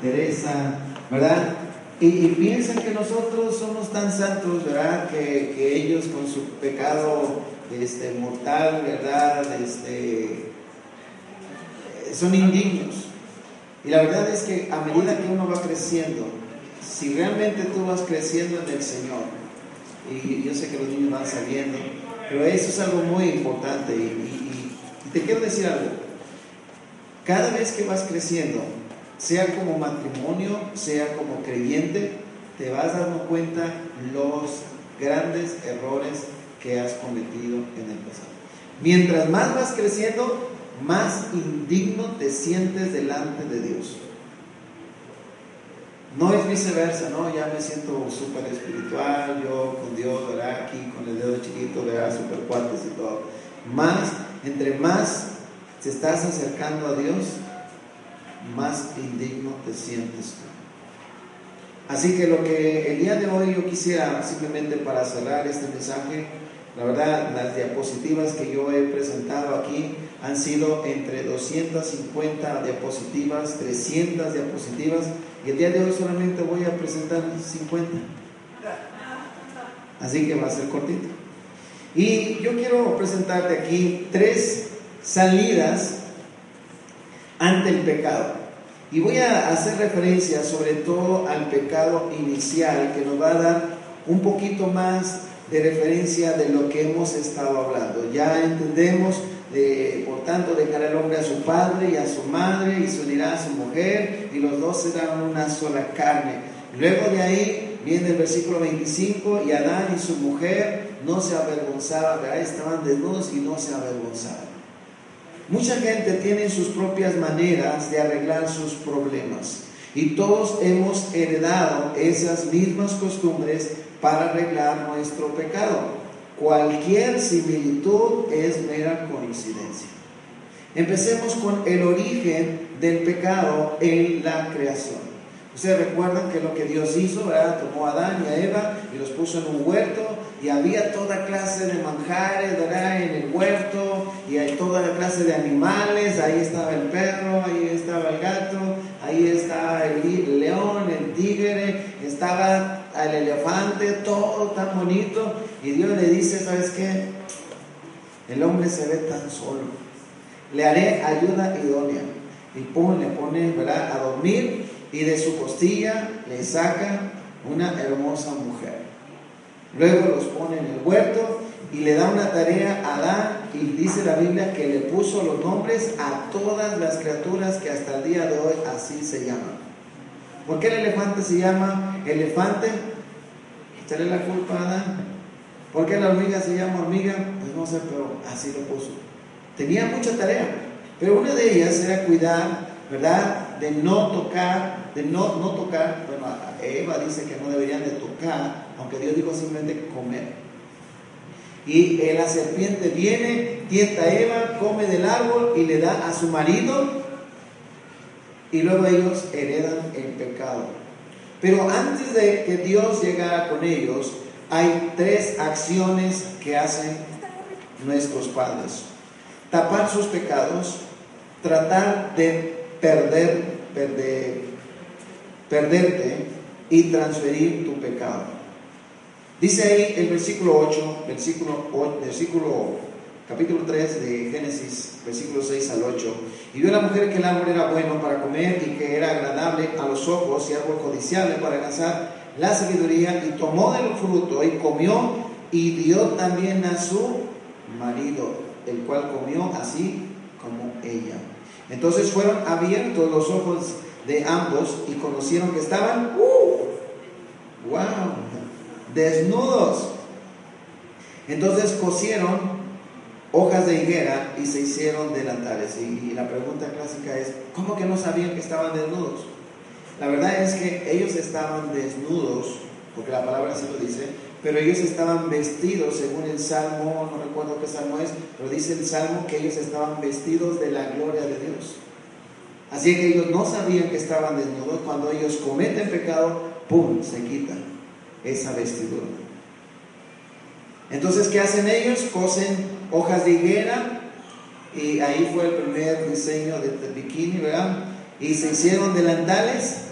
Teresa, ¿verdad? Y, piensan que nosotros somos tan santos, ¿verdad? Que, ellos con su pecado este, mortal, ¿verdad? Este, son indignos. Y la verdad es que a medida que uno va creciendo, si realmente tú vas creciendo en el Señor, y yo sé que los niños van saliendo, pero eso es algo muy importante. y te quiero decir algo, cada vez que vas creciendo, sea como matrimonio, sea como creyente, te vas dando cuenta los grandes errores que has cometido en el pasado. Mientras más vas creciendo, más indigno te sientes delante de Dios. No es viceversa, ¿no? Ya me siento súper espiritual, yo con Dios, ¿verdad? Aquí con el dedo chiquito, ¿verdad? Súper cuates y todo. Más, entre más te estás acercando a Dios, más indigno te sientes tú. Así que lo que el día de hoy yo quisiera simplemente para cerrar este mensaje, la verdad, las diapositivas que yo he presentado aquí han sido entre 250 diapositivas, 300 diapositivas, y el día de hoy solamente voy a presentar 50. Así que va a ser cortito. Y yo quiero presentarte aquí tres salidas ante el pecado. Y voy a hacer referencia sobre todo al pecado inicial que nos va a dar un poquito más de referencia de lo que hemos estado hablando. Ya entendemos, de, por tanto, dejar al hombre a su padre y a su madre y se unirá a su mujer y los dos serán una sola carne. Luego de ahí viene el versículo 25 y Adán y su mujer no se avergonzaban, estaban desnudos y no se avergonzaban. Mucha gente tiene sus propias maneras de arreglar sus problemas y todos hemos heredado esas mismas costumbres para arreglar nuestro pecado. Cualquier similitud es mera coincidencia. Empecemos con el origen del pecado en la creación. Ustedes recuerdan que lo que Dios hizo, ¿verdad? Tomó a Adán y a Eva y los puso en un huerto y había toda clase de manjares, ¿verdad? En el huerto y hay toda la clase de animales. Ahí estaba el perro, ahí estaba el gato, ahí estaba el león, el tigre, estaba el elefante, todo tan bonito. Y Dios le dice, ¿sabes qué? El hombre se ve tan solo. Le haré ayuda idónea. Y pone, le pone, ¿verdad? A dormir y de su costilla le saca una hermosa mujer. Luego los pone en el huerto y le da una tarea a Adán y dice la Biblia que le puso los nombres a todas las criaturas que hasta el día de hoy así se llaman. ¿Por qué el elefante se llama elefante? Echarle la culpa a Adán. ¿Por qué la hormiga se llama hormiga? Pues no sé, pero así lo puso. Tenía mucha tarea, pero una de ellas era cuidar, ¿verdad? De no tocar de no, no tocar, bueno, Eva dice que no deberían de tocar, aunque Dios dijo simplemente comer. Y la serpiente viene, tienta a Eva, come del árbol y le da a su marido, y luego ellos heredan el pecado. Pero antes de que Dios llegara con ellos, hay tres acciones que hacen nuestros padres. Tapar sus pecados, tratar de perder, perder perderte y transferir tu pecado. Dice ahí el versículo 8, versículo, versículo capítulo 3 de Génesis, versículo 6 al 8. Y vio la mujer que el árbol era bueno para comer y que era agradable a los ojos y árbol codiciable para alcanzar la sabiduría y tomó del fruto y comió y dio también a su marido, el cual comió así como ella. Entonces fueron abiertos los ojos de ambos y conocieron que estaban, uh, wow, desnudos. Entonces cosieron hojas de higuera y se hicieron delantales. Y, y la pregunta clásica es, ¿cómo que no sabían que estaban desnudos? La verdad es que ellos estaban desnudos, porque la palabra así lo dice, pero ellos estaban vestidos, según el Salmo, no recuerdo qué Salmo es, pero dice el Salmo que ellos estaban vestidos de la gloria de Dios. Así que ellos no sabían que estaban desnudos. Cuando ellos cometen pecado, ¡pum!, se quitan esa vestidura. Entonces, ¿qué hacen ellos? Cosen hojas de higuera y ahí fue el primer diseño de, de bikini, ¿verdad? Y se hicieron delantales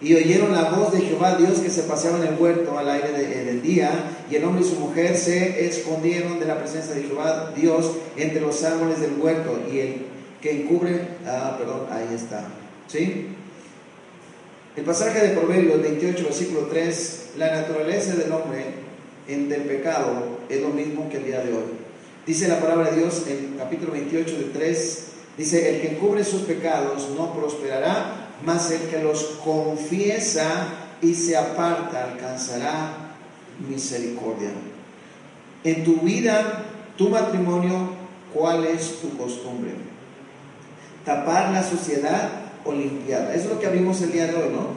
y oyeron la voz de Jehová Dios que se paseaba en el huerto al aire día, y el hombre y su mujer se escondieron de la presencia de Jehová Dios entre los árboles del huerto, y el que encubre, ah, perdón, ahí está, ¿sí? El pasaje de Proverbios 28, versículo 3, la naturaleza del hombre en el pecado es lo mismo que el día de hoy. Dice la palabra de Dios en capítulo 28 de 3, dice, el que encubre sus pecados no prosperará, mas el que los confiesa y se aparta alcanzará misericordia. En tu vida, tu matrimonio, ¿cuál es tu costumbre? Tapar la suciedad o limpiarla. Eso es lo que vimos el día de hoy, ¿no?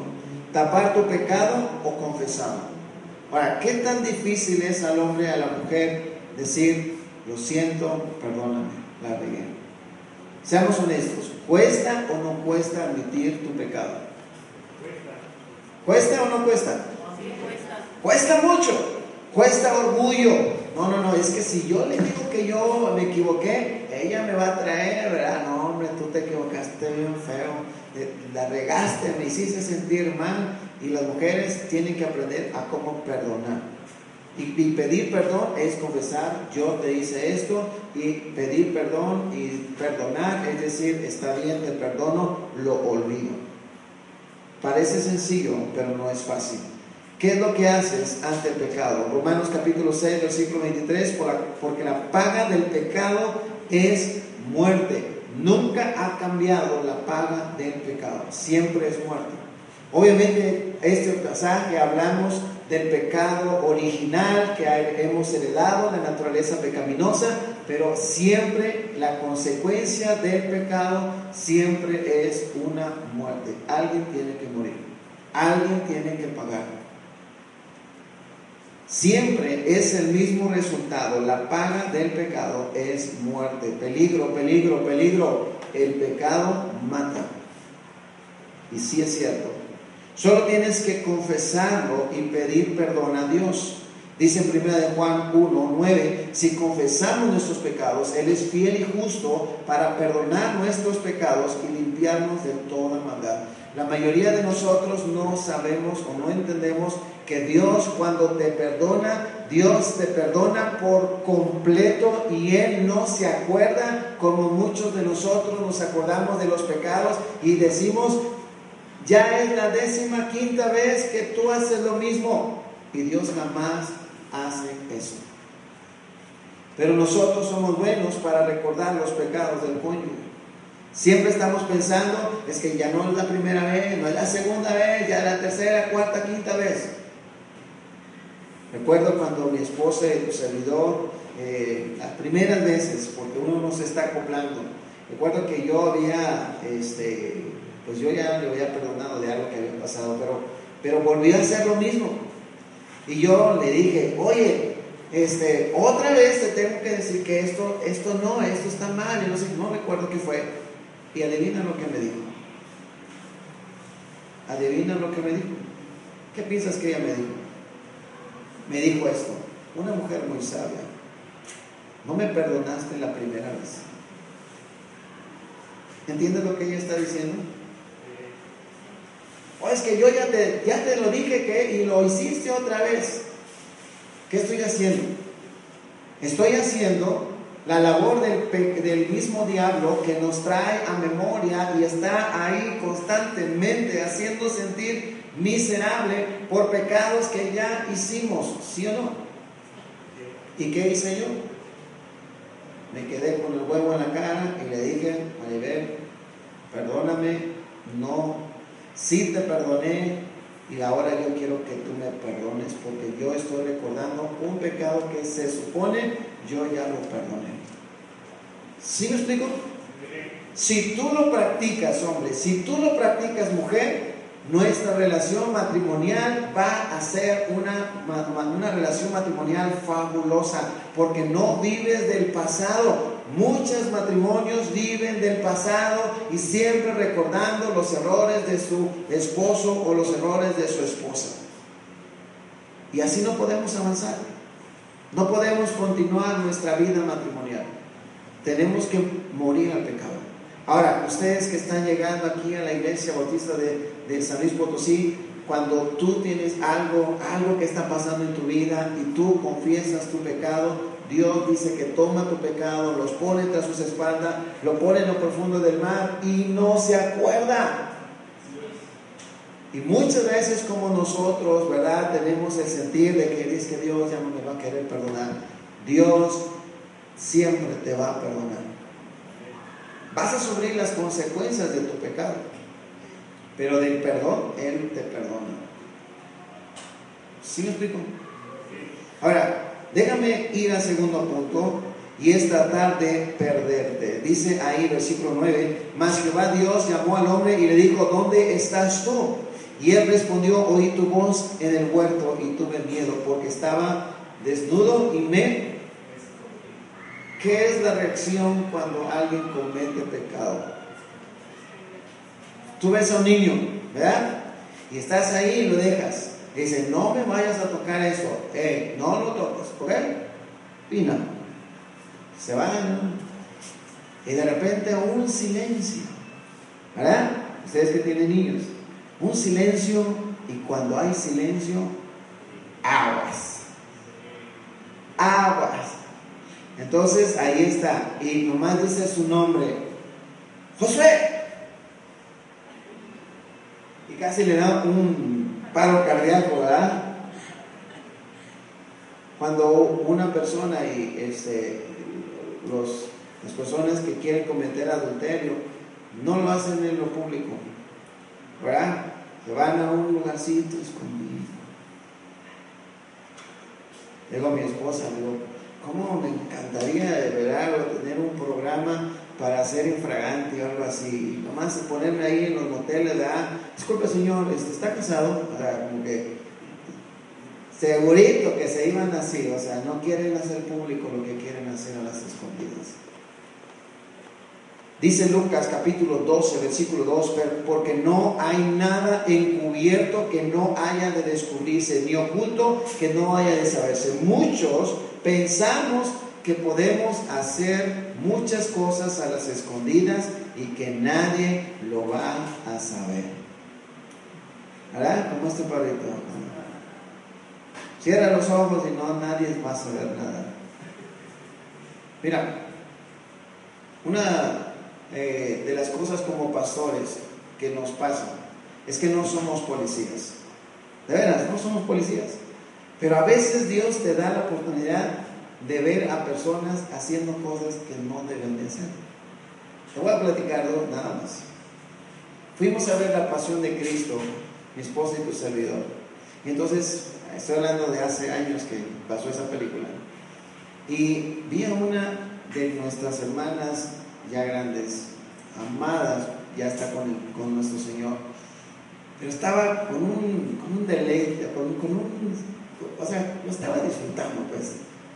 Tapar tu pecado o confesarlo. Ahora, ¿qué tan difícil es al hombre, a la mujer decir, lo siento, perdóname, la regué? Seamos honestos, ¿cuesta o no cuesta admitir tu pecado? ¿Cuesta o no cuesta? Cuesta mucho, cuesta orgullo. No, no, no, es que si yo le digo que yo me equivoqué, ella me va a traer, ¿verdad? No, hombre, tú te equivocaste bien feo, la regaste, me hiciste sentir mal y las mujeres tienen que aprender a cómo perdonar. Y, pedir perdón es confesar, yo te hice esto, y pedir perdón y perdonar, es decir, está bien, te perdono, lo olvido. Parece sencillo, pero no es fácil. ¿Qué es lo que haces ante el pecado? Romanos capítulo 6, versículo 23, porque la paga del pecado es muerte. Nunca ha cambiado la paga del pecado, siempre es muerte. Obviamente, este pasaje hablamos del pecado original que hemos heredado, la naturaleza pecaminosa, pero siempre la consecuencia del pecado siempre es una muerte. Alguien tiene que morir, alguien tiene que pagar. Siempre es el mismo resultado, la paga del pecado es muerte, peligro, peligro, peligro. El pecado mata. Y sí es cierto, Solo tienes que confesarlo y pedir perdón a Dios. Dice en 1 de Juan 1, 9, si confesamos nuestros pecados, Él es fiel y justo para perdonar nuestros pecados y limpiarnos de toda maldad. La mayoría de nosotros no sabemos o no entendemos que Dios cuando te perdona, Dios te perdona por completo y Él no se acuerda como muchos de nosotros nos acordamos de los pecados y decimos, ya es la décima quinta vez que tú haces lo mismo y Dios jamás hace eso. Pero nosotros somos buenos para recordar los pecados del cónyuge. Siempre estamos pensando, es que ya no es la primera vez, no es la segunda vez, ya es la tercera, cuarta, quinta vez. Recuerdo cuando mi esposa y tu servidor, eh, las primeras veces, porque uno no se está acoplando, recuerdo que yo había este, pues yo ya le había perdonado de algo que había pasado, pero, pero volvió a hacer lo mismo. Y yo le dije, oye, este, otra vez te tengo que decir que esto, esto no, esto está mal, y no sé, no recuerdo qué fue. Y adivina lo que me dijo. Adivina lo que me dijo. ¿Qué piensas que ella me dijo? Me dijo esto, una mujer muy sabia. No me perdonaste la primera vez. ¿Entiendes lo que ella está diciendo? O es que yo ya te, ya te lo dije que y lo hiciste otra vez. ¿Qué estoy haciendo? Estoy haciendo la labor del, mismo diablo que nos trae a memoria y está ahí constantemente haciendo sentir miserable por pecados que ya hicimos, ¿sí o no? ¿Y qué hice yo? Me quedé con el huevo en la cara y le dije, Maribel, perdóname, no sí te perdoné y ahora yo quiero que tú me perdones porque yo estoy recordando un pecado que se supone yo ya lo perdoné. ¿Sí me explico? Si tú lo practicas, hombre, si tú lo practicas, mujer, nuestra relación matrimonial va a ser una, una relación matrimonial fabulosa, porque no vives del pasado. Muchos matrimonios viven del pasado y siempre recordando los errores de su esposo o los errores de su esposa. Y así no podemos avanzar. No podemos continuar nuestra vida matrimonial. Tenemos que morir al pecado. Ahora, ustedes que están llegando aquí a la iglesia bautista de, San Luis Potosí, cuando tú tienes algo, algo que está pasando en tu vida y tú confiesas tu pecado, Dios dice que toma tu pecado, los pone tras sus espaldas, lo pone en lo profundo del mar y no se acuerda. Y muchas veces como nosotros, ¿verdad? Tenemos el sentir de que es que Dios ya no me va a querer perdonar. Dios siempre te va a perdonar. Vas a sufrir las consecuencias de tu pecado, pero del perdón, Él te perdona. ¿Sí me explico? Ahora, déjame ir al segundo punto y es tratar de perderte. Dice ahí versículo 9, mas Jehová Dios llamó al hombre y le dijo, ¿dónde estás tú? Y él respondió, oí tu voz en el huerto y tuve miedo porque estaba desnudo y me ¿Qué es la reacción cuando alguien comete pecado? Tú ves a un niño, ¿verdad? Y estás ahí y lo dejas. Dice, no me vayas a tocar eso. No lo toques, ¿ok? Pina. Se van. Y de repente un silencio. ¿Verdad? Ustedes que tienen niños. Un silencio y cuando hay silencio, aguas. Aguas. Entonces ahí está. Y nomás dice su nombre. Josué. Y casi le da un paro cardíaco, ¿verdad? Cuando una persona y este, los, las personas que quieren cometer adulterio no lo hacen en lo público, ¿verdad? Se van a un lugarcito escondido. Digo a mi esposa, digo, ¿Cómo me encantaría de verdad tener un programa para hacer infragante o algo así? Nomás ponerme ahí en los moteles, ¿verdad? Disculpe, señor, este, ¿está casado? O como que segurito que se iban así, o sea, no quieren hacer público lo que quieren hacer a las escondidas. Dice Lucas capítulo 12, versículo 2, porque no hay nada encubierto que no haya de descubrirse, ni oculto que no haya de saberse. Muchos pensamos que podemos hacer muchas cosas a las escondidas y que nadie lo va a saber. ¿Verdad? Como este perrito. Cierra los ojos y no nadie va a saber nada. Mira, una eh, de las cosas como pastores que nos pasan es que no somos policías. De veras, no somos policías. Pero a veces Dios te da la oportunidad de ver a personas haciendo cosas que no deben de hacer. Te voy a platicar nada más. Fuimos a ver la pasión de Cristo, mi esposa y tu servidor. Y entonces, estoy hablando de hace años que pasó esa película. Y vi a una de nuestras hermanas ya grandes, amadas, ya está con, con nuestro Señor. Pero estaba con un, con un deleite, con, un, o sea, lo estaba disfrutando, pues,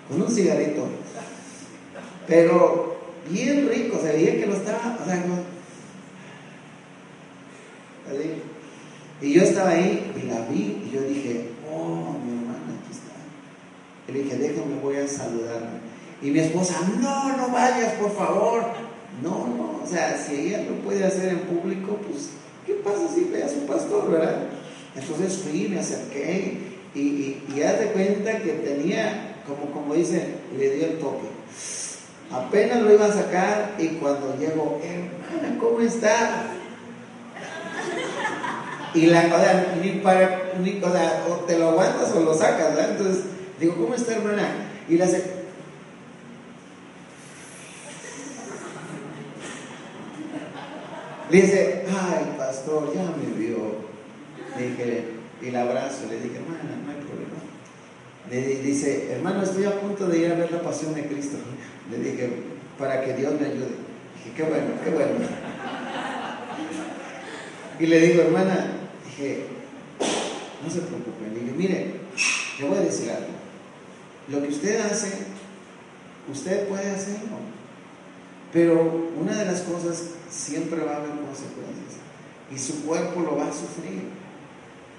con un cigarrito. Pero bien rico, se veía que lo estaba, o sea, Y yo estaba ahí y la vi y yo dije, oh, mi hermana, aquí está. Y le dije, déjame, voy a saludarla. Y mi esposa, no, no vayas, por favor. No, no, o sea, si ella lo puede hacer en público, pues, ¿qué pasa si ve a su pastor, verdad? Entonces fui, me acerqué y, y, y cuenta que tenía, como, como dice, le dio el toque. Apenas lo iba a sacar y cuando llego, hermana, ¿cómo está? Y la, o sea, ni para, ni, o sea, o te lo aguantas o lo sacas, ¿verdad? Entonces, digo, ¿cómo está, hermana? Y la Le dice, ay, pastor, ya me vio. Le dije, y la abrazo, le dije, hermana, no hay problema. Le dice, hermano, estoy a punto de ir a ver la pasión de Cristo. Le dije, para que Dios me ayude. Dije, qué bueno, qué bueno. Y le digo, hermana, dije, no se preocupe. Le dije, mire, le voy a decir algo. Lo que usted hace, usted puede hacerlo. Pero una de las cosas siempre va a haber consecuencias. Y su cuerpo lo va a sufrir.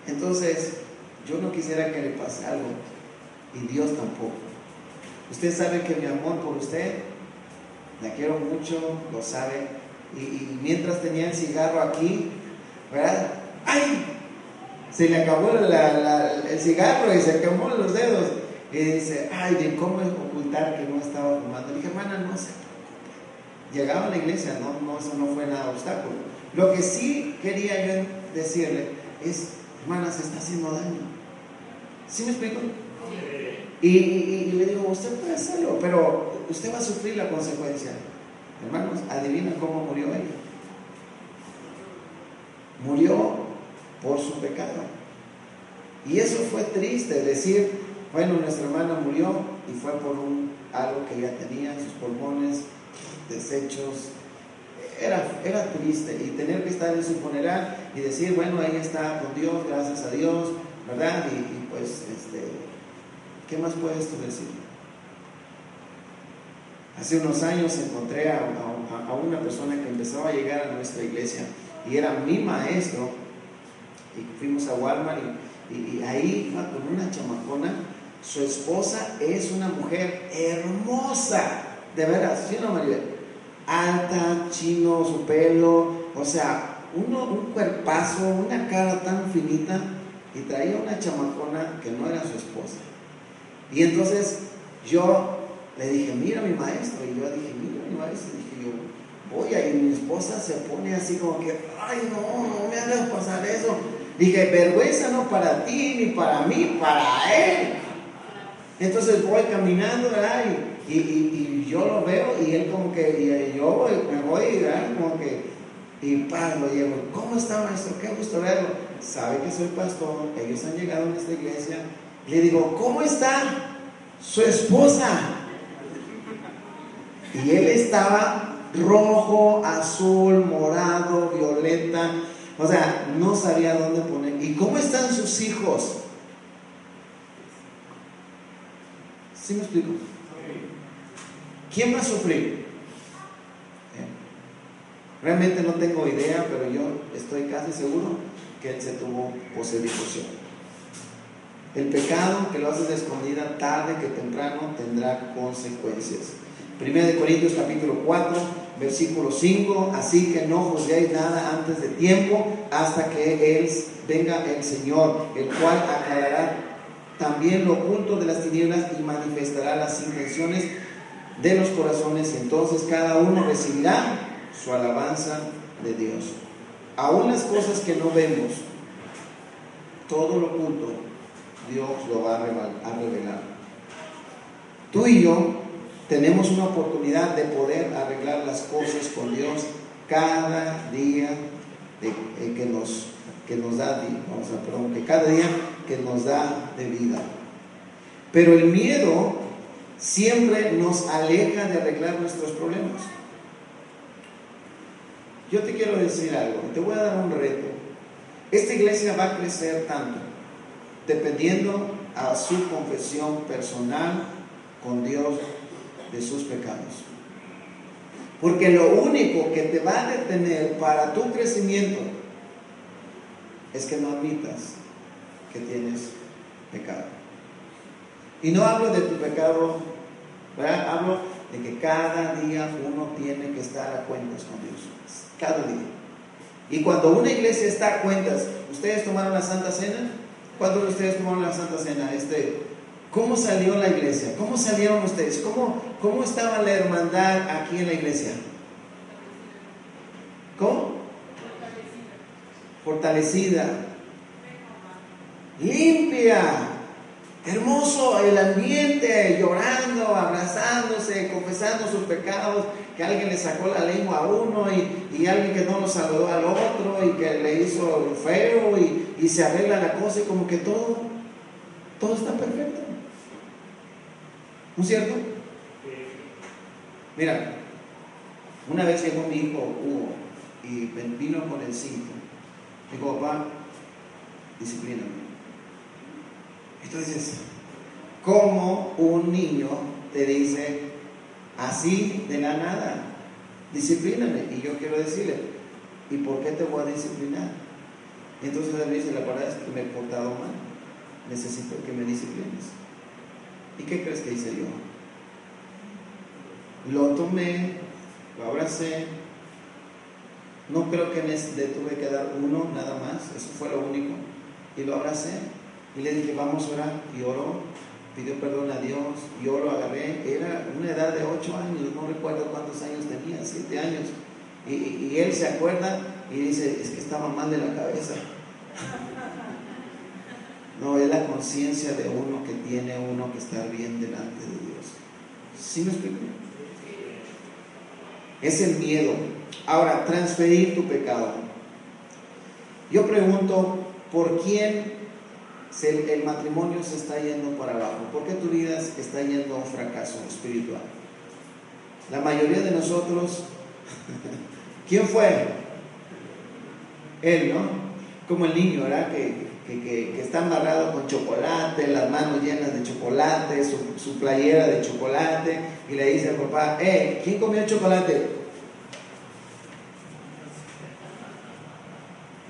Entonces, yo no quisiera que le pase algo. Y Dios tampoco. Usted sabe que mi amor por usted, la quiero mucho, lo sabe. Y, mientras tenía el cigarro aquí, ¿verdad? ¡Ay! Se le acabó el cigarro y se quemó los dedos. Y dice, ay, de cómo ocultar que no estaba fumando. Le dije, hermana, no se preocupe. Llegaba a la iglesia, no, no, eso no fue nada obstáculo. Lo que sí quería yo decirle es, hermana, se está haciendo daño. ¿Sí me explico? Y, le digo, usted puede hacerlo, pero usted va a sufrir la consecuencia. Hermanos, adivina cómo murió ella. Murió por su pecado. Y eso fue triste, decir, bueno, nuestra hermana murió y fue por un, algo que ella tenía, sus pulmones, desechos. Era, era triste y tener que estar en su funeral y decir, bueno, ahí está con Dios, gracias a Dios, ¿verdad? Y pues, este, ¿Qué más puedes tú decir? Hace unos años encontré a, una persona que empezaba a llegar a nuestra iglesia y era mi maestro. Y fuimos a Walmart y, ahí iba con una chamacona. Su esposa es una mujer hermosa, de veras, ¿sí no, María? Alta, chino, su pelo, o sea, uno, un cuerpazo, una cara tan finita y traía una chamacona que no era su esposa. Y entonces yo le dije, mira mi maestro, y yo dije, mira mi maestro, y dije yo, voy a ir, mi esposa se pone así como que, ay no, no me hagas pasar eso. Dije, vergüenza no para ti, ni para mí, para él. Entonces voy caminando, ¿verdad? Y, y, yo lo veo y él como que, y yo me voy, ¿verdad? Como que, y pa, lo llevo, ¿cómo está maestro? Qué gusto verlo. Sabe que soy pastor, ellos han llegado a esta iglesia, le digo, ¿cómo está su esposa? Y él estaba rojo, azul, morado, violeta. O sea, no sabía dónde poner. ¿Y cómo están sus hijos? ¿Sí me explico? ¿Quién va a sufrir? ¿Eh? Realmente no tengo idea, pero yo estoy casi seguro que él se tuvo posesión. El pecado que lo haces de escondida, tarde que temprano, tendrá consecuencias. Primera de Corintios capítulo 4, versículo 5, así que no juzguéis nada antes de tiempo, hasta que venga el Señor, el cual aclarará también lo oculto de las tinieblas y manifestará las intenciones de los corazones. Entonces cada uno recibirá su alabanza de Dios. Aún las cosas que no vemos, todo lo oculto Dios lo va a revelar. Tú y yo tenemos una oportunidad de poder arreglar las cosas con Dios cada día eh, que, nos, que nos da, que cada día que nos da de vida. Pero el miedo siempre nos aleja de arreglar nuestros problemas. Yo te quiero decir algo, te voy a dar un reto. Esta iglesia va a crecer tanto dependiendo a su confesión personal con Dios de sus pecados. Porque lo único que te va a detener para tu crecimiento es que no admitas que tienes pecado. Y no hablo de tu pecado, hablo de que cada día uno tiene que estar a cuentas con Dios. Cada día. Y cuando una iglesia está a cuentas, ¿ustedes tomaron la Santa Cena? ¿Cuántos de ustedes tomaron la Santa Cena? Este, ¿Cómo salió la iglesia? ¿Cómo salieron ustedes? ¿Cómo, ¿Cómo estaba la hermandad aquí en la iglesia? ¿Cómo? Fortalecida. Limpia. Hermoso el ambiente, llorando, abrazándose, confesando sus pecados, que alguien le sacó la lengua a uno y, alguien que no lo saludó al otro y que le hizo feo y, y se arregla la cosa y como que todo, todo está perfecto. ¿No es cierto? Mira, Una vez llegó mi hijo Hugo y vino con el cinto. Dijo, papá, disciplíname. Entonces, ¿cómo un niño te dice así de la nada? Disciplíname. Y yo quiero decirle, ¿y por qué te voy a disciplinar? Entonces él dice, la verdad es que me he portado mal. Necesito que me disciplines. ¿Y qué crees que hice yo? Lo tomé, lo abracé. No creo que le tuve que dar uno nada más, eso fue lo único. Y lo abracé y le dije, vamos a orar. Y oró, pidió perdón a Dios, yo lo agarré. Era una edad de ocho años, no recuerdo cuántos años tenía, siete años. Y, y él se acuerda y dice, es que estaba mal de la cabeza. No, es la conciencia de uno que tiene uno que estar bien delante de Dios. ¿Sí me explico? Es el miedo. Ahora, transferir tu pecado. Yo pregunto, ¿por quién el matrimonio se está yendo para abajo? ¿Por qué tu vida está yendo a un fracaso espiritual? La mayoría de nosotros, ¿quién fue? Él, ¿no? Como el niño, ¿verdad? Que, está amarrado con chocolate, las manos llenas de chocolate, su, su, playera de chocolate, y le dice al papá, eh, ¿quién comió chocolate?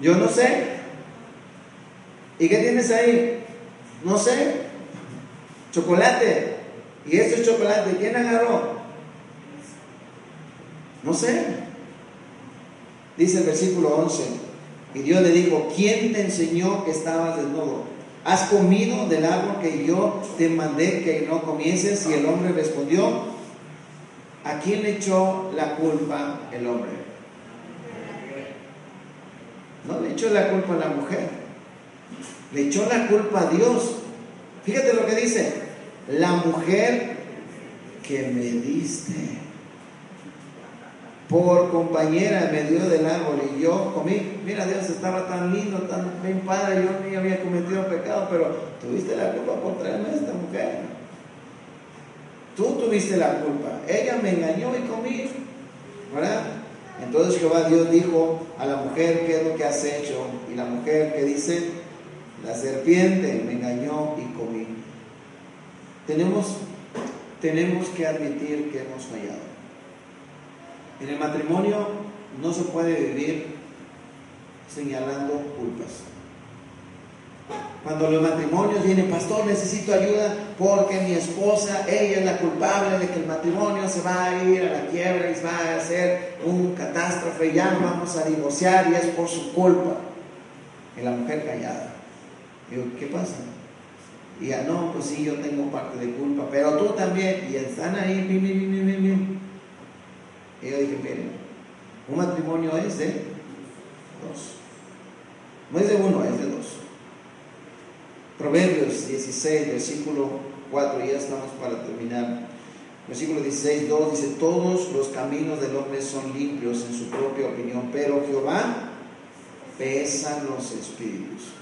Yo no sé. ¿Y qué tienes ahí? No sé. Chocolate. ¿Y este chocolate quién agarró? No sé. Dice el versículo 11. Y Dios le dijo, ¿quién te enseñó que estabas desnudo? ¿Has comido del árbol que yo te mandé que no comieses? Y el hombre respondió, ¿a quién le echó la culpa el hombre? No le echó la culpa a la mujer, le echó la culpa a Dios. Fíjate lo que dice, la mujer que me diste por compañera me dio del árbol y yo comí. Mira, Dios estaba tan lindo, tan bien padre, yo ni había cometido pecado, pero tuviste la culpa por traerme a esta mujer. Tú tuviste la culpa. Ella me engañó y comí, ¿verdad? Entonces Jehová Dios dijo a la mujer, ¿qué es lo que has hecho? Y la mujer que dice, la serpiente me engañó y comí. Tenemos, tenemos que admitir que hemos fallado. En el matrimonio no se puede vivir señalando culpas. Cuando los matrimonios vienen, pastor, necesito ayuda porque mi esposa, ella es la culpable de que el matrimonio se va a ir a la quiebra y va a hacer un catástrofe, ya vamos a divorciar y es por su culpa. Y la mujer callada. Digo, ¿qué pasa? Y ya no, pues sí, yo tengo parte de culpa, pero tú también. Y están ahí, mi, mi, mi, mi, mi. Y yo dije, miren, un matrimonio es de dos. No es de uno, es de dos. Proverbios 16, versículo 4, ya estamos para terminar. Versículo 16, 2 dice, todos los caminos del hombre son limpios en su propia opinión, pero Jehová pesa los espíritus.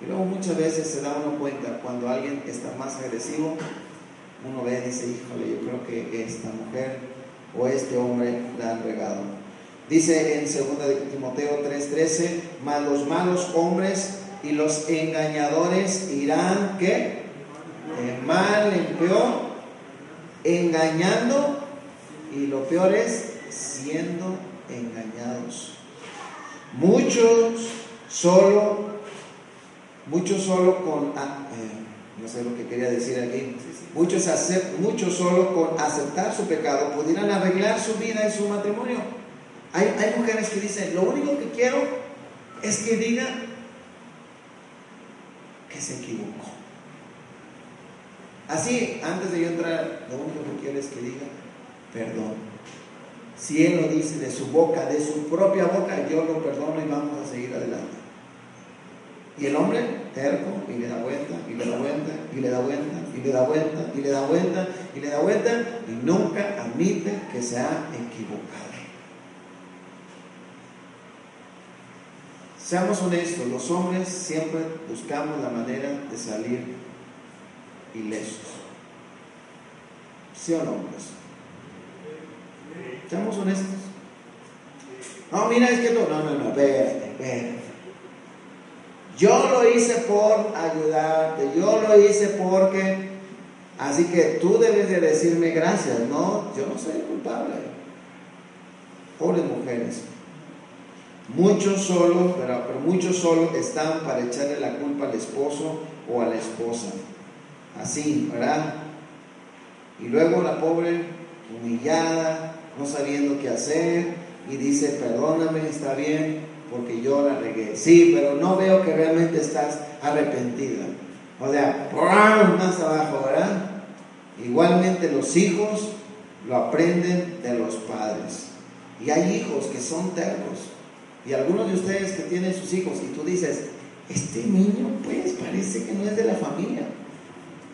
Y luego muchas veces se da uno cuenta cuando alguien está más agresivo, uno ve y dice, híjole, yo creo que esta mujer o este hombre la han regado. Dice en 2 Timoteo 3:13, mas los malos hombres y los engañadores irán, ¿qué? En mal, en peor, engañando y lo peor es siendo engañados. Muchos solo, muchos solo con, ah, eh, no sé lo que quería decir aquí, muchos, muchos solo con aceptar su pecado pudieran arreglar su vida y su matrimonio. Hay, hay mujeres que dicen, lo único que quiero es que diga que se equivocó. Así, antes de yo entrar, lo único que quiero es que diga perdón. Si Él lo dice de su boca, de su propia boca, yo lo perdono y vamos a seguir adelante. Y el hombre, y le da vuelta, y le da vuelta, y le da vuelta, y le da vuelta, y le da vuelta, y le da vuelta, y nunca admite que se ha equivocado. Seamos honestos, los hombres siempre buscamos la manera de salir ilesos. ¿Sí o no, hombres? Seamos honestos. No, mira, es que no, no, no, no, espérate, espérate. Yo lo hice por ayudarte, yo lo hice porque, así que tú debes de decirme gracias, no, yo no soy culpable. Pobres mujeres. Muchos solo, pero, muchos solo están para echarle la culpa al esposo o a la esposa. Así, ¿verdad? Y luego la pobre, humillada, no sabiendo qué hacer, y dice, perdóname, está bien, porque yo la regué. Sí, pero no veo que realmente estás arrepentida. O sea, más abajo, ¿verdad? Igualmente los hijos lo aprenden de los padres. Y hay hijos que son tercos. Y algunos de ustedes que tienen sus hijos y tú dices, este niño pues parece que no es de la familia.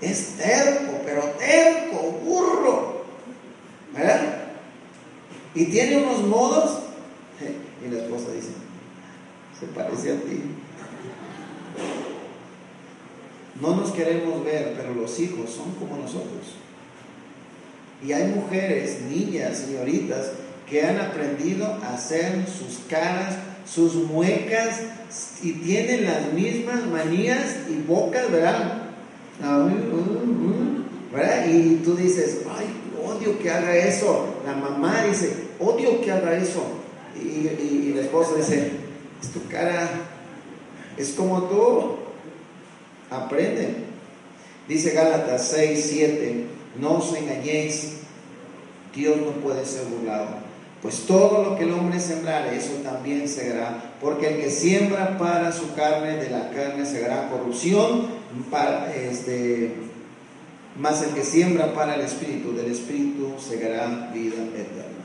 Es terco, pero terco, burro. ¿Verdad? Y tiene unos modos. Y la esposa dice, se parece a ti. No nos queremos ver, pero los hijos son como nosotros. Y hay mujeres, niñas, señoritas, que han aprendido a hacer sus caras, sus muecas, y tienen las mismas manías y bocas, ¿verdad? ¿verdad? Y tú dices, ay, odio que haga eso. La mamá dice, odio que haga eso. Y, y la esposa dice, es tu cara, es como tú. Aprende. Dice Gálatas 6, 7, no os engañéis, Dios no puede ser burlado. Pues todo lo que el hombre sembrare, eso también será. Porque el que siembra para su carne, de la carne será corrupción, para, este, más el que siembra para el espíritu, del espíritu segará vida eterna.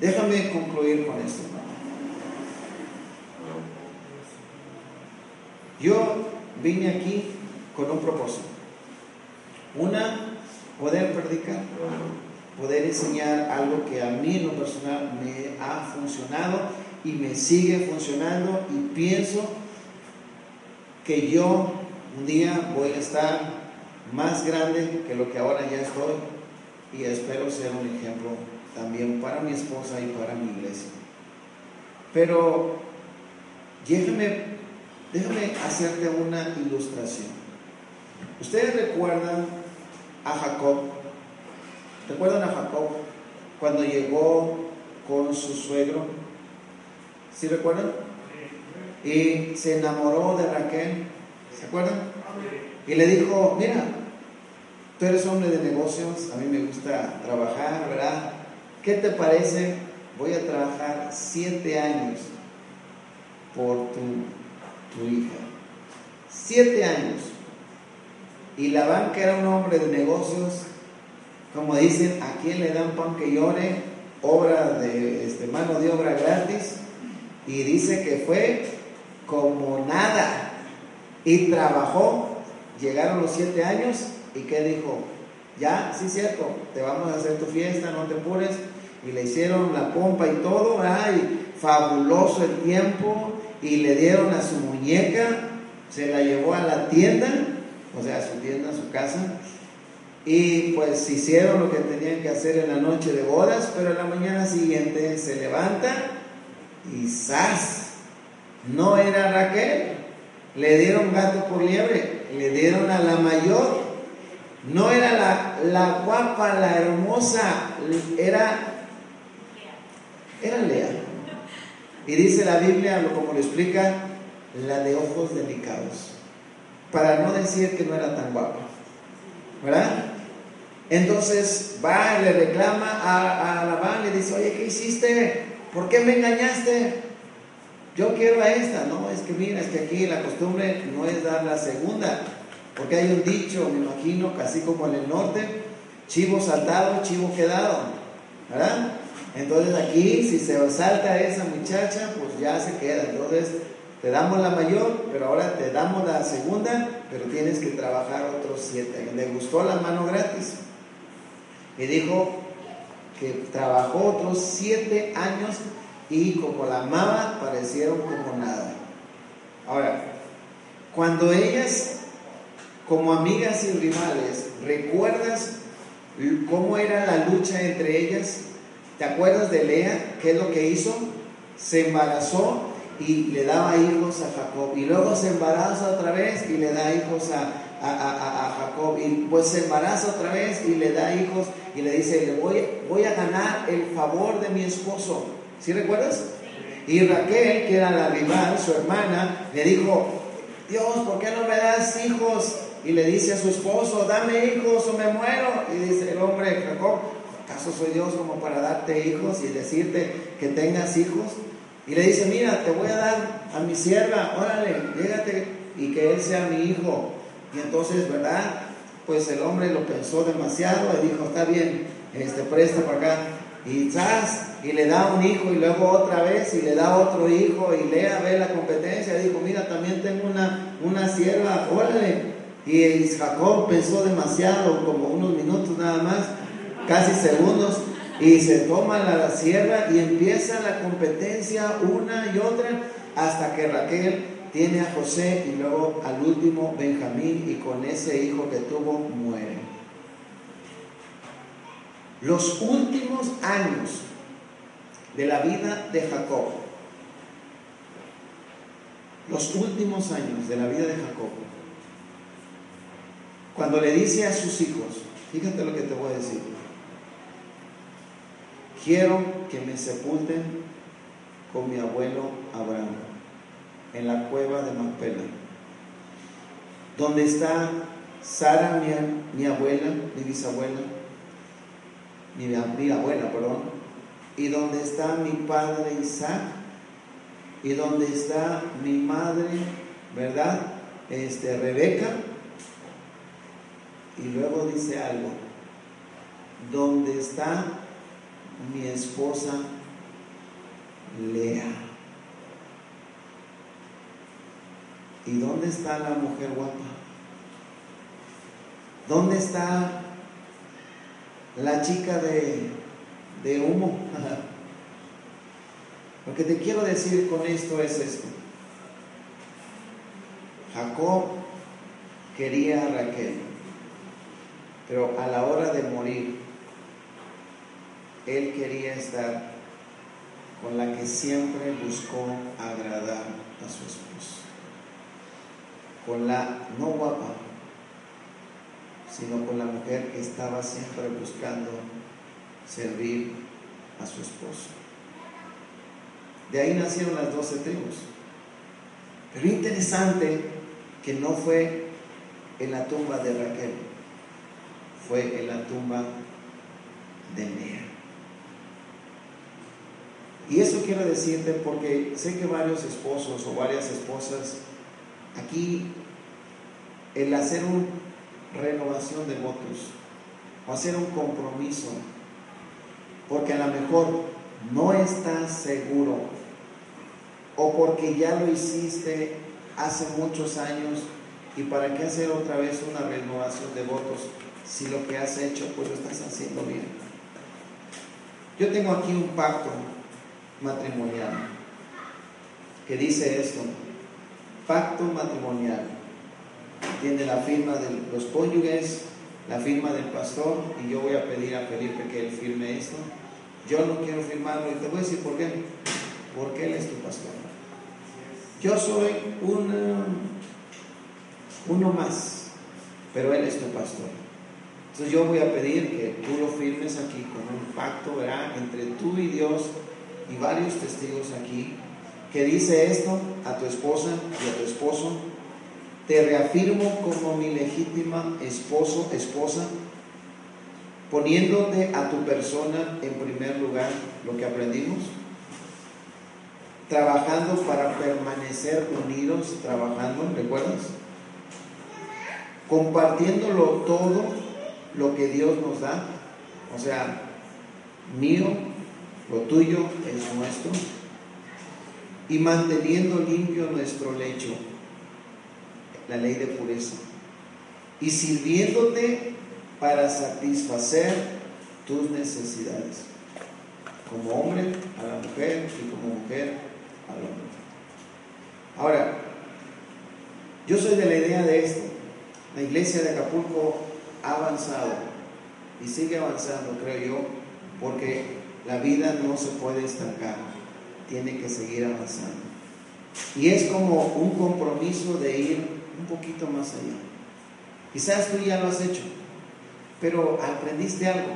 Déjame concluir con esto. Yo vine aquí con un propósito. Una, poder predicar poder enseñar algo que a mí en lo personal me ha funcionado y me sigue funcionando y pienso que yo un día voy a estar más grande que lo que ahora ya estoy y espero ser un ejemplo también para mi esposa y para mi iglesia. Pero déjame, déjame hacerte una ilustración. Ustedes recuerdan a Jacob ¿Recuerdan a Jacob cuando llegó con su suegro? ¿Sí recuerdan? Y se enamoró de Raquel. ¿Se acuerdan? Y le dijo, mira, tú eres hombre de negocios, a mí me gusta trabajar, ¿verdad? ¿Qué te parece? Voy a trabajar siete años por tu, tu hija. Siete años. Y Labán, que era un hombre de negocios, como dicen, ¿a quién le dan pan que llore? Obra de este, mano de obra gratis. Y dice que fue como nada. Y trabajó. Llegaron los siete años. ¿Y qué dijo? Ya, sí, cierto, te vamos a hacer tu fiesta, no te apures. Y le hicieron la pompa y todo. Ay, fabuloso el tiempo. Y le dieron a su muñeca. Se la llevó a la tienda. O sea, a su tienda, a su casa y pues hicieron lo que tenían que hacer en la noche de bodas, pero en la mañana siguiente se levanta y ¡zas! No era Raquel. Le dieron gato por liebre, le dieron a la mayor. No era la, la guapa, la hermosa, era, era Lea. Y dice la Biblia, como lo explica, la de ojos delicados. Para no decir que no era tan guapa. ¿verdad? Entonces va y le reclama a, a Labán, le dice, oye, ¿qué hiciste? ¿Por qué me engañaste? Yo quiero a esta. No, es que mira, es que aquí la costumbre no es dar la segunda, porque hay un dicho, me imagino, casi como en el norte, chivo saltado, chivo quedado, ¿verdad? Entonces aquí, si se salta esa muchacha, pues ya se queda. Entonces te damos la mayor, pero ahora te damos la segunda, pero tienes que trabajar otros siete. Le gustó la mano gratis. Y dijo que trabajó otros siete años y como la amaba, parecieron como nada. Ahora, cuando ellas, como amigas y rivales, ¿recuerdas cómo era la lucha entre ellas? ¿Te acuerdas de Lea? ¿Qué es lo que hizo? Se embarazó y le daba hijos a Jacob. Y luego se embaraza otra vez y le da hijos a, Jacob. Y pues se embaraza otra vez y le da hijos y le dice, le voy, voy a ganar el favor de mi esposo. ¿Sí recuerdas? Y Raquel, que era la rival, su hermana, le dijo, Dios, ¿por qué no me das hijos? Y le dice a su esposo, dame hijos o me muero. Y dice el hombre, Jacob, ¿acaso soy Dios como para darte hijos y decirte que tengas hijos? Y le dice, mira, te voy a dar a mi sierva, órale, llégate y que él sea mi hijo. Y entonces, ¿verdad? Pues el hombre lo pensó demasiado y dijo, está bien, este, presta para acá. Y y le da un hijo y luego otra vez y le da otro hijo y Lea ve la competencia y dijo, mira, también tengo una, una sierva, órale. Y Jacob pensó demasiado, como unos minutos nada más, casi segundos, y se toma la sierra y empieza la competencia una y otra hasta que Raquel tiene a José y luego al último Benjamín y con ese hijo que tuvo muere. Los últimos años de la vida de Jacob, los últimos años de la vida de Jacob, cuando le dice a sus hijos, fíjate lo que te voy a decir, quiero que me sepulten con mi abuelo Abraham en la cueva de Macpela, donde está Sara, mi, abuela, mi bisabuela, mi, mi abuela, perdón, y donde está mi padre Isaac, y donde está mi madre, ¿verdad? Este, Rebeca, y luego dice algo, donde está mi esposa Lea. ¿Y dónde está la mujer guapa? ¿Dónde está la chica de, de humo? Lo que te quiero decir con esto es esto. Jacob quería a Raquel, pero a la hora de morir, él quería estar con la que siempre buscó agradar a su esposo. Con la no guapa, sino con la mujer que estaba siempre buscando servir a su esposo. De ahí nacieron las doce tribus. Pero interesante que no fue en la tumba de Raquel, fue en la tumba de Lea. Y eso quiero decirte porque sé que varios esposos o varias esposas, aquí el hacer una renovación de votos o hacer un compromiso, porque a lo mejor no estás seguro o porque ya lo hiciste hace muchos años y para qué hacer otra vez una renovación de votos si lo que has hecho pues lo estás haciendo bien. Yo tengo aquí un pacto matrimonial, que dice esto, pacto matrimonial, tiene la firma de los cónyuges, la firma del pastor, y yo voy a pedir a Felipe que él firme esto. Yo no quiero firmarlo y te voy a decir por qué. Porque él es tu pastor. Yo soy una, uno más, pero él es tu pastor. Entonces yo voy a pedir que tú lo firmes aquí con un pacto, ¿verdad? Entre tú y Dios y varios testigos aquí, que dice esto a tu esposa y a tu esposo, te reafirmo como mi legítima esposo, esposa, poniéndote a tu persona en primer lugar, lo que aprendimos, trabajando para permanecer unidos, trabajando, ¿recuerdas? Compartiéndolo todo lo que Dios nos da, o sea, mío, lo tuyo es nuestro, y manteniendo limpio nuestro lecho, la ley de pureza, y sirviéndote para satisfacer tus necesidades, como hombre a la mujer y como mujer al hombre. Ahora, yo soy de la idea de esto. La iglesia de Acapulco ha avanzado y sigue avanzando, creo yo, porque la vida no se puede estancar, tiene que seguir avanzando. Y es como un compromiso de ir un poquito más allá. Quizás tú ya lo has hecho, pero aprendiste algo.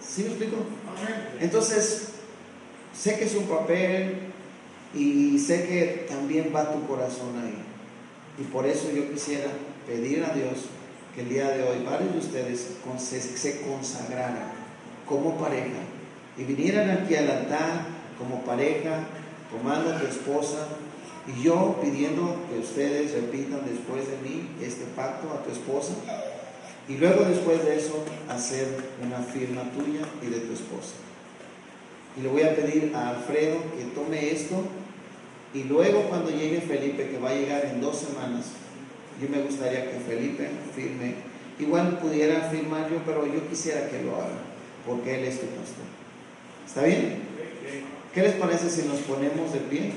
¿Sí me explico? Entonces, sé que es un papel y sé que también va tu corazón ahí. Y por eso yo quisiera pedir a Dios que el día de hoy varios de ustedes se consagraran como pareja y vinieran aquí al altar como pareja, tomando a tu esposa y yo pidiendo que ustedes repitan después de mí este pacto a tu esposa y luego después de eso hacer una firma tuya y de tu esposa. Y le voy a pedir a Alfredo que tome esto y luego cuando llegue Felipe, que va a llegar en dos semanas, yo me gustaría que Felipe firme. Igual pudiera firmar yo, pero yo quisiera que lo haga, porque él es tu pastor. ¿Está bien? ¿Qué les parece si nos ponemos de pie?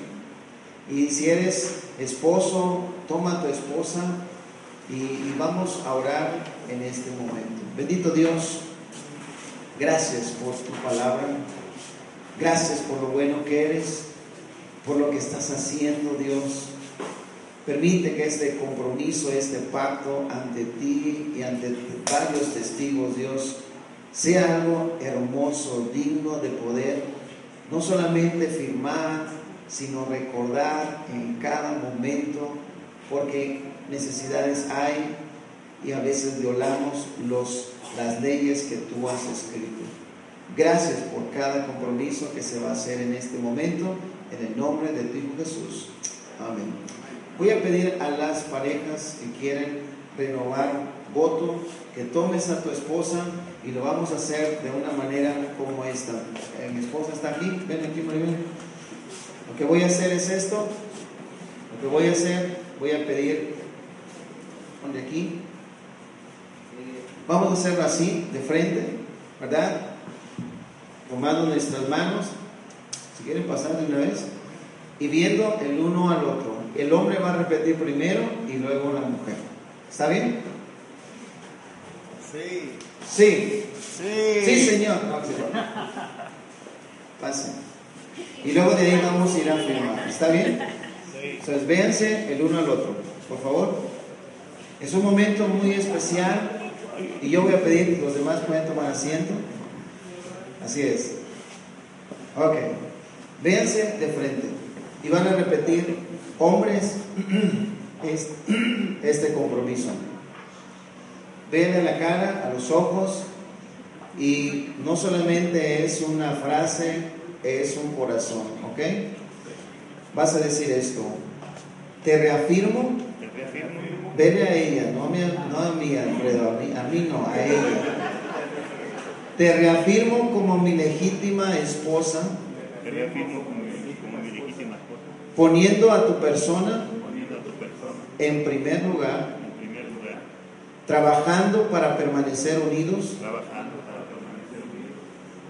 Y si eres esposo, toma a tu esposa y, y vamos a orar en este momento. Bendito Dios, gracias por tu palabra. Gracias por lo bueno que eres, por lo que estás haciendo, Dios. Permite que este compromiso, este pacto ante ti y ante varios testigos, Dios, sea algo hermoso, digno de poder no solamente firmar, sino recordar en cada momento, porque necesidades hay y a veces violamos los, las leyes que tú has escrito. Gracias por cada compromiso que se va a hacer en este momento, en el nombre de tu Hijo Jesús. Amén. Voy a pedir a las parejas que quieren renovar voto, que tomes a tu esposa y lo vamos a hacer de una manera como esta. Eh, mi esposa está aquí, ven aquí Maribel. Lo que voy a hacer es esto. Lo que voy a hacer, voy a pedir, de aquí. Vamos a hacerlo así, de frente, ¿verdad? Tomando nuestras manos, si quieren pasar de una vez, y viendo el uno al otro. El hombre va a repetir primero y luego la mujer. ¿Está bien? Sí. Sí. Sí. Sí, señor. Pasen. Y luego de ahí vamos a ir a firmar. ¿Está bien? Entonces, véanse el uno al otro, por favor. Es un momento muy especial y yo voy a pedir que los demás puedan tomar asiento. Así es. Ok. Véanse de frente y van a repetir, hombres, este compromiso. Ven a la cara, a los ojos, y no solamente es una frase, es un corazón, ¿ok? Vas a decir esto. Te reafirmo. Vele a ella, no a mí, no a mí Alfredo, a mí, a mí no, a ella. Te reafirmo como mi legítima esposa. Te reafirmo como mi, legítima esposa, Poniendo a tu persona en primer lugar, trabajando para permanecer unidos, trabajando para permanecer unidos,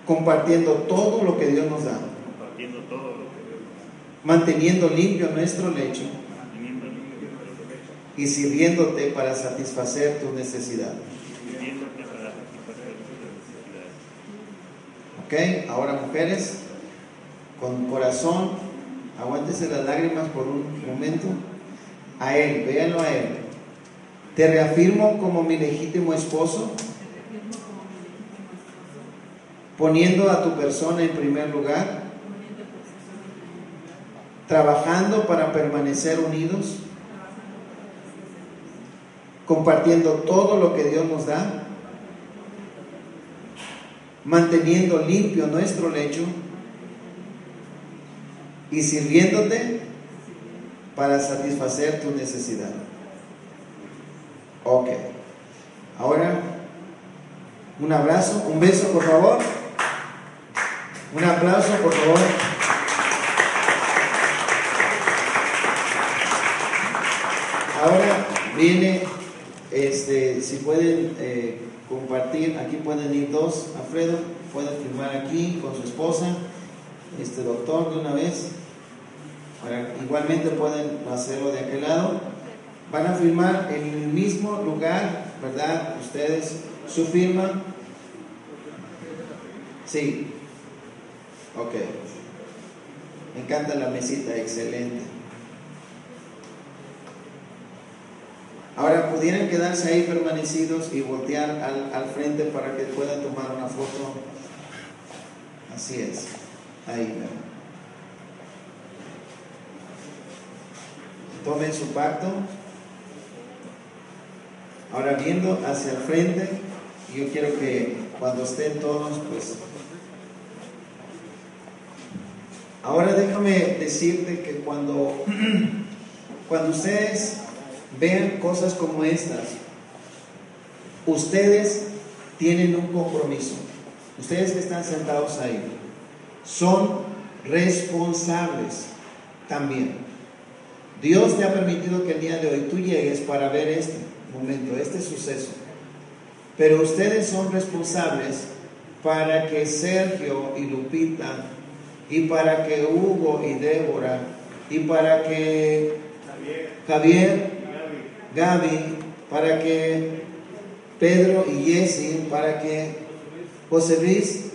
compartiendo todo lo que Dios nos da, compartiendo todo lo que Dios nos da, manteniendo limpio nuestro lecho manteniendo limpio nuestro pecho, y sirviéndote para satisfacer tu necesidad. viviéndote para satisfacer nuestras necesidades. ¿Ok? Ahora mujeres, con corazón, aguántese las lágrimas por un momento. A él, véanlo a él. Te reafirmo como mi legítimo esposo, poniendo a tu persona en primer lugar, trabajando para permanecer unidos, compartiendo todo lo que Dios nos da, manteniendo limpio nuestro lecho y sirviéndote para satisfacer tu necesidad. Ok. Ahora, un abrazo, un beso, por favor. Un aplauso, por favor. Ahora viene, este, si pueden eh, compartir, aquí pueden ir dos, Alfredo, pueden firmar aquí con su esposa, este doctor de una vez, igualmente pueden hacerlo de aquel lado, van a firmar en el mismo lugar, ¿verdad? Ustedes, su firma, sí, Ok. Me encanta la mesita, excelente. Ahora, pudieran quedarse ahí permanecidos y voltear al, al frente para que puedan tomar una foto. Así es. Ahí, ¿no? Tomen su pacto. Ahora viendo hacia el frente, yo quiero que cuando estén todos, pues... Ahora déjame decirte que cuando, cuando ustedes vean cosas como estas, ustedes tienen un compromiso. Ustedes que están sentados ahí son responsables también. Dios te ha permitido que el día de hoy tú llegues para ver este momento, este suceso. Pero ustedes son responsables para que Sergio y Lupita, y para que Hugo y Débora, y para que Javier, Gaby, para que Pedro y Jesse, para que José Luis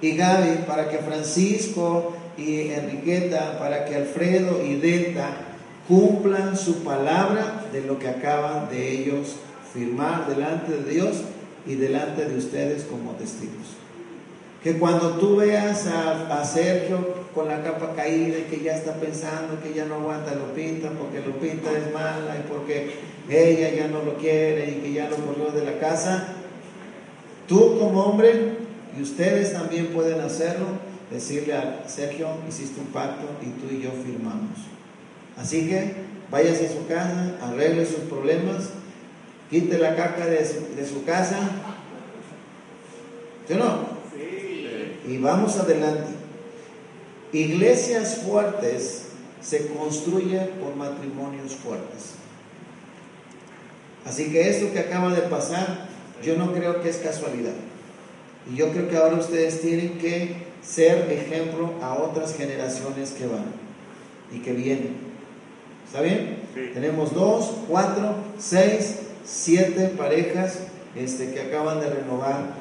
y Gaby, para que Francisco y Enriqueta, para que Alfredo y Delta cumplan su palabra de lo que acaban de ellos firmar delante de Dios y delante de ustedes como testigos. Que cuando tú veas a, Sergio con la capa caída y que ya está pensando que ya no aguanta lo pinta porque lo pinta es mala y porque ella ya no lo quiere y que ya lo corrió de la casa, tú como hombre y ustedes también pueden hacerlo, decirle a Sergio, hiciste un pacto y tú y yo firmamos. Así que váyase a su casa, arregle sus problemas, quite la caca de su, casa. ¿Sí o no? Y vamos adelante. Iglesias fuertes se construyen por matrimonios fuertes. Así que esto que acaba de pasar, yo no creo que es casualidad. Y yo creo que ahora ustedes tienen que ser ejemplo a otras generaciones que van y que vienen. ¿Está bien? Tenemos dos, cuatro, seis, siete parejas este, que acaban de renovar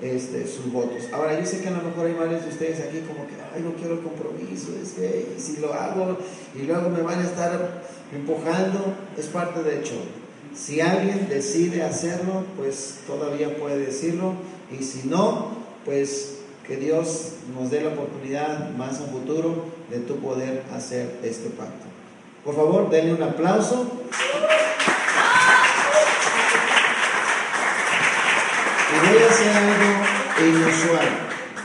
este, sus votos. Ahora, yo sé que a lo mejor hay varios de ustedes aquí como que, ay, no quiero el compromiso, es que si lo hago y luego me van a estar empujando, es parte del show. Si alguien decide hacerlo, pues todavía puede decirlo, y si no, pues que Dios nos dé la oportunidad más a futuro de tu poder hacer este pacto. Por favor, denle un aplauso. Y voy a hacer algo inusual,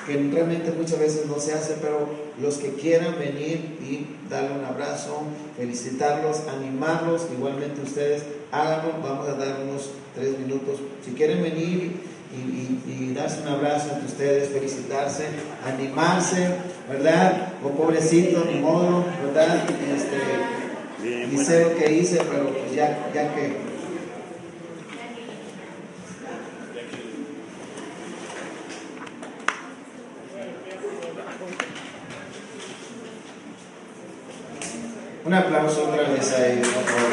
que realmente muchas veces no se hace, pero los que quieran venir y darle un abrazo, felicitarlos, animarlos, igualmente ustedes háganlo, vamos a dar unos tres minutos. Si quieren venir y, darse un abrazo entre ustedes, felicitarse, animarse, ¿verdad? O pobrecito, ni modo, ¿verdad? Este, y sé lo que hice, pero pues ya, ya que... Un aplauso otra vez a ellos, por favor.